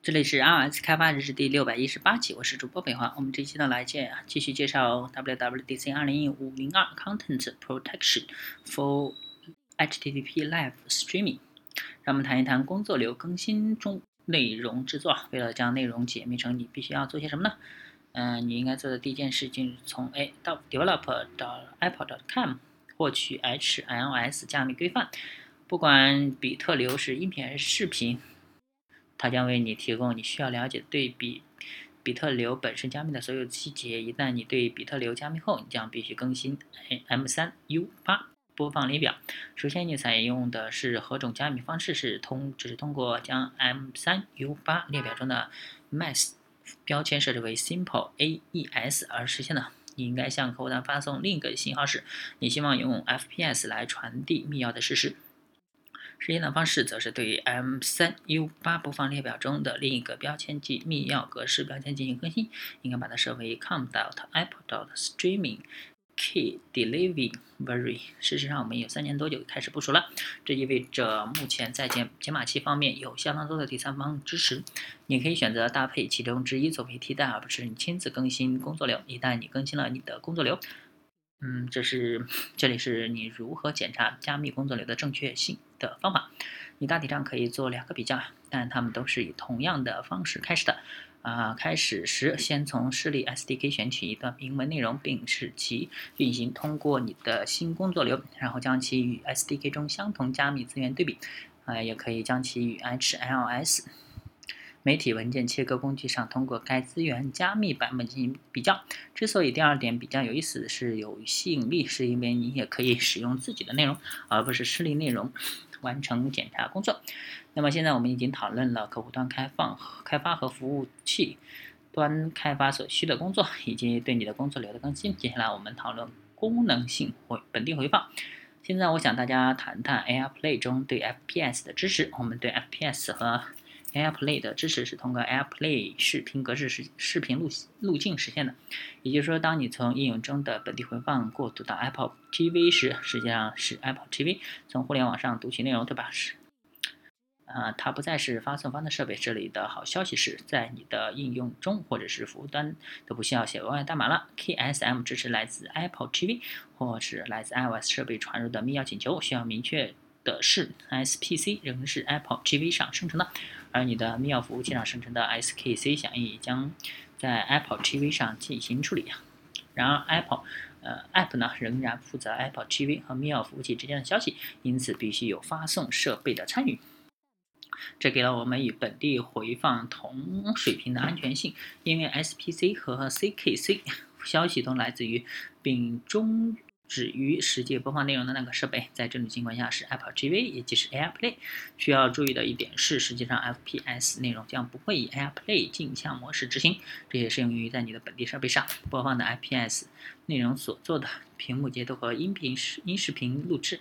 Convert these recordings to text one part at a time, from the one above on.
这里是 iOS 开发日志第六百一十八期，我是主播北华。我们这期呢来介继续介绍 WWDC 二零一五零二 Content Protection for HTTP Live Streaming。让我们谈一谈工作流更新中内容制作。为了将内容解密成，你必须要做些什么呢？嗯，你应该做的第一件事就是从 A 到 develop 到 apple.com 获取 HLS 加密规范。不管比特流是音频还是视频。它将为你提供你需要了解对比比特流本身加密的所有细节。一旦你对比特流加密后，你将必须更新 M3U8 播放列表。首先，你采用的是何种加密方式？是通只是通过将 M3U8 列表中的 Mask 标签设置为 Simple AES 而实现的。你应该向客户端发送另一个信号是你希望用 FPS 来传递密钥的事实。实现的方式则是对 M3U8 播放列表中的另一个标签即密钥格式标签进行更新，应该把它设为 com.apple.streaming.key.delivery。事实上，我们有三年多就开始部署了，这意味着目前在解解码器方面有相当多的第三方支持。你可以选择搭配其中之一作为替代，而不是你亲自更新工作流。一旦你更新了你的工作流，嗯，这是这里是你如何检查加密工作流的正确性的方法。你大体上可以做两个比较，但它们都是以同样的方式开始的。啊，开始时先从示例 SDK 选取一段明文内容，并使其运行通过你的新工作流，然后将其与 SDK 中相同加密资源对比。啊，也可以将其与 HLS。媒体文件切割工具上，通过该资源加密版本进行比较。之所以第二点比较有意思是有吸引力，是因为你也可以使用自己的内容，而不是示例内容完成检查工作。那么现在我们已经讨论了客户端开放、开发和服务器端开发所需的工作，以及对你的工作流的更新。接下来我们讨论功能性回本地回放。现在我想大家谈谈 AirPlay 中对 FPS 的支持。我们对 FPS 和 AirPlay 的支持是通过 AirPlay 视频格式视视频路路径实现的，也就是说，当你从应用中的本地回放过渡到 Apple TV 时，实际上是 Apple TV 从互联网上读取内容，对吧？是，啊，它不再是发送方的设备。这里的好消息是在你的应用中或者是服务端都不需要写额外代码了。KSM 支持来自 Apple TV 或是来自 iOS 设备传入的密钥请求，需要明确的是，SPC 仍是 Apple TV 上生成的。而你的密钥服务器上生成的 SKC 响应也将在 Apple TV 上进行处理。然而，Apple 呃 App 呢仍然负责 Apple TV 和密钥服务器之间的消息，因此必须有发送设备的参与。这给了我们与本地回放同水平的安全性，因为 SPC 和 CKC 消息都来自于并中。止于实际播放内容的那个设备，在这种情况下是 Apple TV，也即是 AirPlay。需要注意的一点是，实际上 FPS 内容将不会以 AirPlay 镜像模式执行，这也适用于在你的本地设备上播放的 FPS 内容所做的屏幕截图和音频视音视频录制。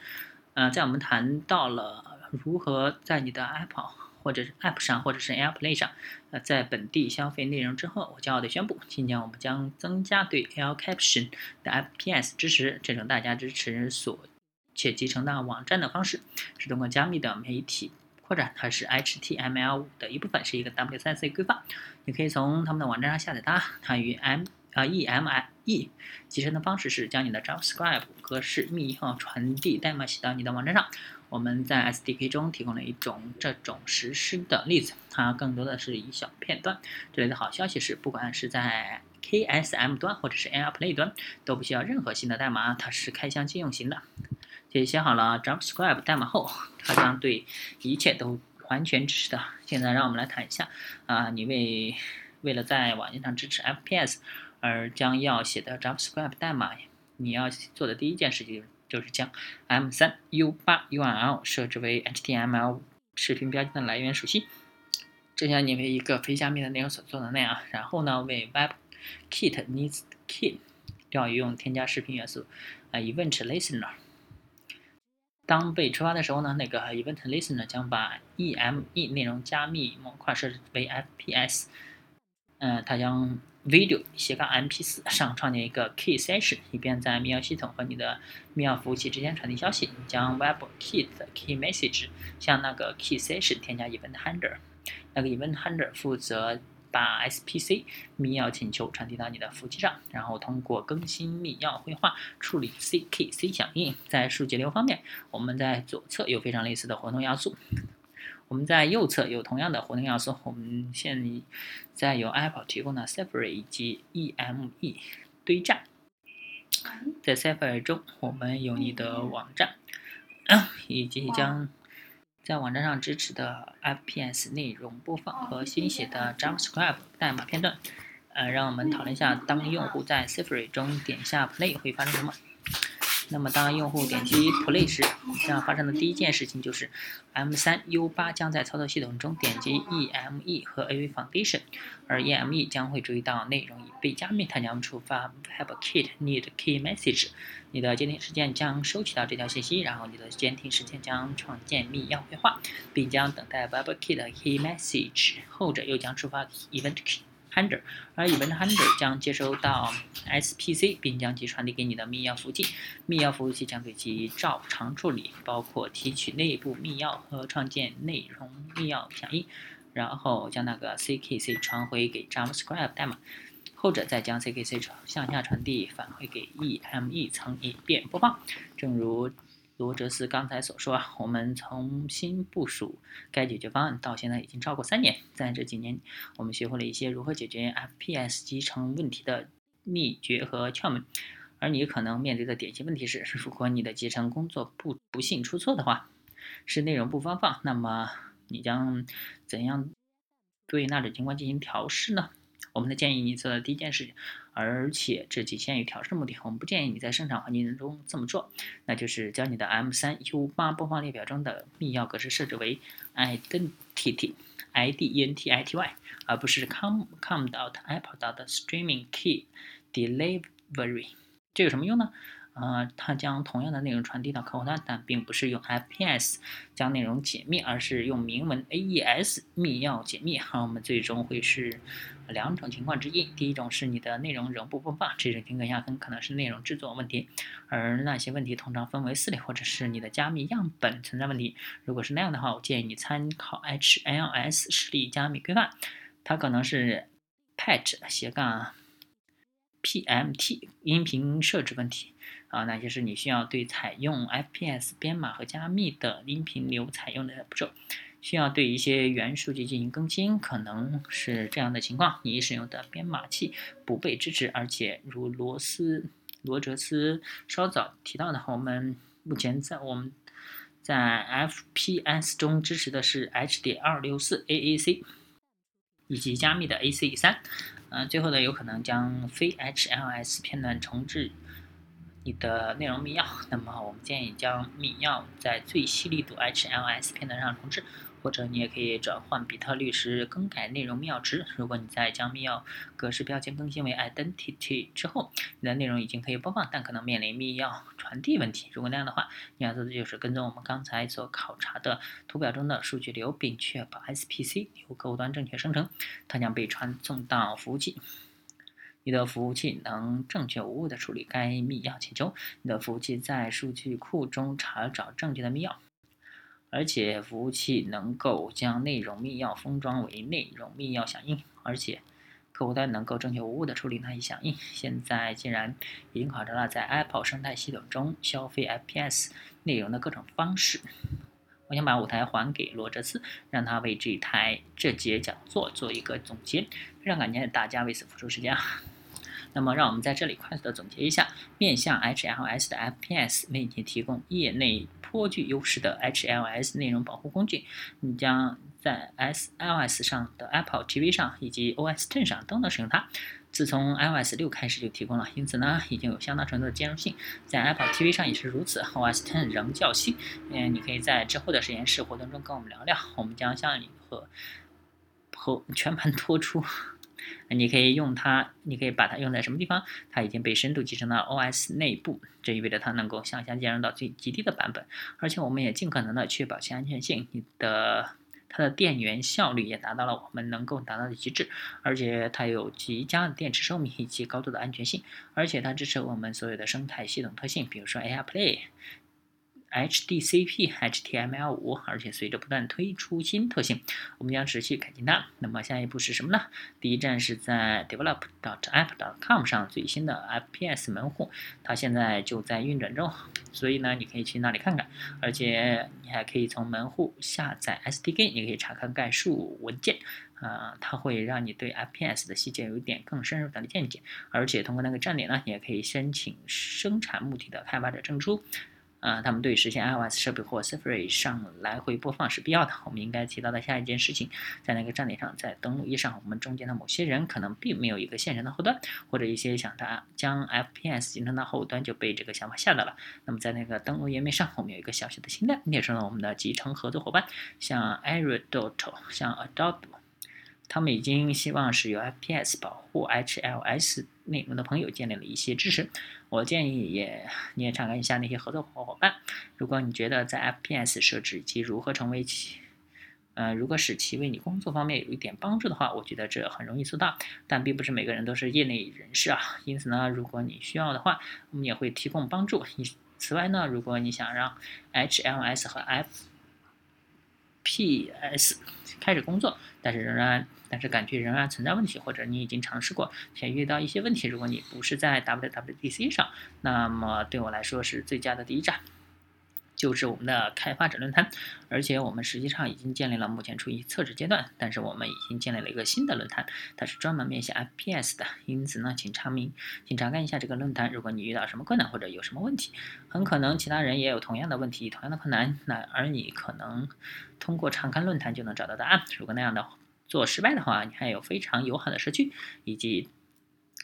呃，在我们谈到了如何在你的 Apple。或者是 App 上，或者是 AirPlay 上，呃，在本地消费内容之后，我骄傲地宣布，今年我们将增加对 Air Caption 的 FPS 支持。这种大家支持所且集成到网站的方式，是通过加密的媒体扩展，它是 HTML5 的一部分，是一个 W3C 规范。你可以从他们的网站上下载它。它与 M 啊 EMI E 集成的方式是将你的 JavaScript 格式密钥传递代码写到你的网站上。我们在 SDK 中提供了一种这种实施的例子，它更多的是一小片段。这里的好消息是，不管是在 KSM 端或者是 AirPlay 端，都不需要任何新的代码，它是开箱即用型的。写写好了 JavaScript 代码后，它将对一切都完全支持的。现在让我们来谈一下，啊，你为为了在网页上支持 FPS 而将要写的 JavaScript 代码，你要做的第一件事情。就是将 M3U8 URL 设置为 HTML 视频标签的来源属性，这像你为一个非加密的内容所做的那样。然后呢，为 WebKit Needs Kit 调用添加视频元素啊 Event Listener。当被触发的时候呢，那个 Event Listener 将把 EME 内容加密模块设置为 FPS。嗯，它将 video 斜杠 MP4 上创建一个 key session，以便在密钥系统和你的密钥服务器之间传递消息。将 WebKit key message 向那个 key session 添加 event handler，那个 Event Handler 负责把 SPC 密钥请求传递到你的服务器上，然后通过更新密钥绘画处理 CKC 响应。在数据流方面，我们在左侧有非常类似的活动要素。我们在右侧有同样的活动要素。我们现在有 Apple 提供的 Safari 以及 EME 堆栈。在 Safari 中，我们有你的网站，以及将在网站上支持的 FPS 内容播放和新写的 JavaScript 代码片段。呃，让我们讨论一下，当用户在 Safari 中点下 Play 会发生什么。那么，当用户点击 Play 时，将发生的第一件事情就是 M3U8 将在操作系统中点击 EME 和 AV Foundation，而 EME 将会注意到内容已被加密，它将触发 WebKit Need Key Message。你的监听实践将收集到这条信息，然后你的监听实践将创建密钥对话，并将等待 WebKit Key Message，后者又将触发 Event Key。Handler，而 Event Handler 将接收到 SPC，并将其传递给你的密钥服务器。密钥服务器将对其照常处理，包括提取内部密钥和创建内容密钥响应，然后将那个 CKC 传回给 JavaScript 代码，后者再将 CKC 向下传递返回给 EME 层以便播放。正如罗哲斯刚才所说啊，我们重新部署该解决方案到现在已经超过三年。在这几年，我们学会了一些如何解决 FPS 集成问题的秘诀和窍门。而你可能面对的典型问题是：如果你的集成工作不不幸出错的话，是内容不发放，那么你将怎样对那种情况进行调试呢？我们的建议你做的第一件事，而且这仅限于调试目的。我们不建议你在生产环境中这么做，那就是将你的 M3U8 播放列表中的密钥格式设置为 identity，I D E N T I T Y，而不是 com com dot apple dot streaming key delivery。这有什么用呢？呃，它将同样的内容传递到客户端，但并不是用 FPS 将内容解密，而是用明文 AES 密钥解密。好，我们最终会是两种情况之一。第一种是你的内容仍不播放，这种情况下很可能是内容制作问题，而那些问题通常分为四类，或者是你的加密样本存在问题。如果是那样的话，我建议你参考 HLS 实例加密规范，它可能是 Patch 斜杠 PMT 音频设置问题。啊，那些是你需要对采用 FPS 编码和加密的音频流采用的步骤，需要对一些原数据进行更新，可能是这样的情况：你使用的编码器不被支持，而且如罗斯罗哲斯稍早提到的，我们目前在我们在 FPS 中支持的是 H.264 AAC 以及加密的 AC3，嗯，最后呢，有可能将非 HLS 片段重置。你的内容密钥，那么我们建议将密钥在最细粒度 HLS 片段上重置，或者你也可以转换比特率时更改内容密钥值。如果你在将密钥格式标签更新为 Identity 之后，你的内容已经可以播放，但可能面临密钥传递问题。如果那样的话，你要做的就是跟踪我们刚才所考察的图表中的数据流，并确保 SPC 由客户端正确生成，它将被传送到服务器。你的服务器能正确无误地处理该密钥请求。你的服务器在数据库中查找正确的密钥，而且服务器能够将内容密钥封装为内容密钥响应，而且客户端能够正确无误地处理那些响应。现在既然已经考察了在 Apple 生态系统中消费 FPS 内容的各种方式，我想把舞台还给罗哲斯，让他为这台这节讲座做一个总结。非常感谢大家为此付出时间啊！那么，让我们在这里快速的总结一下，面向 HLS 的 FPS 为你提供业内颇具优势的 HLS 内容保护工具。你将在 SLS 上的 Apple TV 上以及 OS Ten 上都能使用它。自从 iOS 六开始就提供了，因此呢，已经有相当程度的兼容性。在 Apple TV 上也是如此，OS Ten 仍较新。嗯，你可以在之后的实验室活动中跟我们聊聊，我们将向你和和全盘托出。你可以用它，你可以把它用在什么地方？它已经被深度集成到 OS 内部，这意味着它能够向下兼容到最极低的版本，而且我们也尽可能的确保其安全性。你的它的电源效率也达到了我们能够达到的极致，而且它有极佳的电池寿命以及高度的安全性，而且它支持我们所有的生态系统特性，比如说 AirPlay。HDCP HTML5，而且随着不断推出新特性，我们将持续改进它。那么下一步是什么呢？第一站是在 develop.app.com 上最新的 FPS 门户，它现在就在运转中，所以呢，你可以去那里看看。而且你还可以从门户下载 SDK，你可以查看概述文件，啊，它会让你对 FPS 的细节有一点更深入的见解。而且通过那个站点呢，你也可以申请生产目的的开发者证书。啊，他们对实现 iOS 设备或 Safari 上来回播放是必要的。我们应该提到的下一件事情，在那个站点上，在登录页上，我们中间的某些人可能并没有一个现成的后端，或者一些想他将 FPS 形成的后端就被这个想法吓到了。那么在那个登录页面上，我们有一个小小的清单，列出了我们的集成合作伙伴，像 Aristotle，像 Adobe。他们已经希望是由 FPS 保护 HLS 内容的朋友建立了一些支持。我建议也你也查看一下那些合作伙伴。如果你觉得在 FPS 设置以及如何成为其，呃，如果使其为你工作方面有一点帮助的话，我觉得这很容易做到。但并不是每个人都是业内人士啊，因此呢，如果你需要的话，我们也会提供帮助。此外呢，如果你想让 HLS 和 F PS 开始工作，但是仍然。但是感觉仍然存在问题，或者你已经尝试过且遇到一些问题。如果你不是在 WWDC 上，那么对我来说是最佳的第一站，就是我们的开发者论坛。而且我们实际上已经建立了，目前处于测试阶段。但是我们已经建立了一个新的论坛，它是专门面向 FPS 的。因此呢，请查明，请查看一下这个论坛。如果你遇到什么困难或者有什么问题，很可能其他人也有同样的问题、同样的困难。那而你可能通过查看论坛就能找到答案。如果那样的。做失败的话，你还有非常友好的社区以及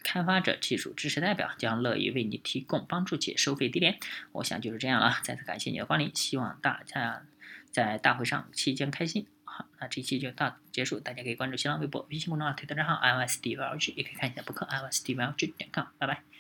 开发者技术支持代表，将乐意为你提供帮助且收费低廉。我想就是这样了，再次感谢你的光临，希望大家在大会上期间开心。好，那这期就到结束，大家可以关注新浪微博、微信公众号、推特账号 iOS D V L G，也可以看一下博客 iOS D V L G 点 com，拜拜。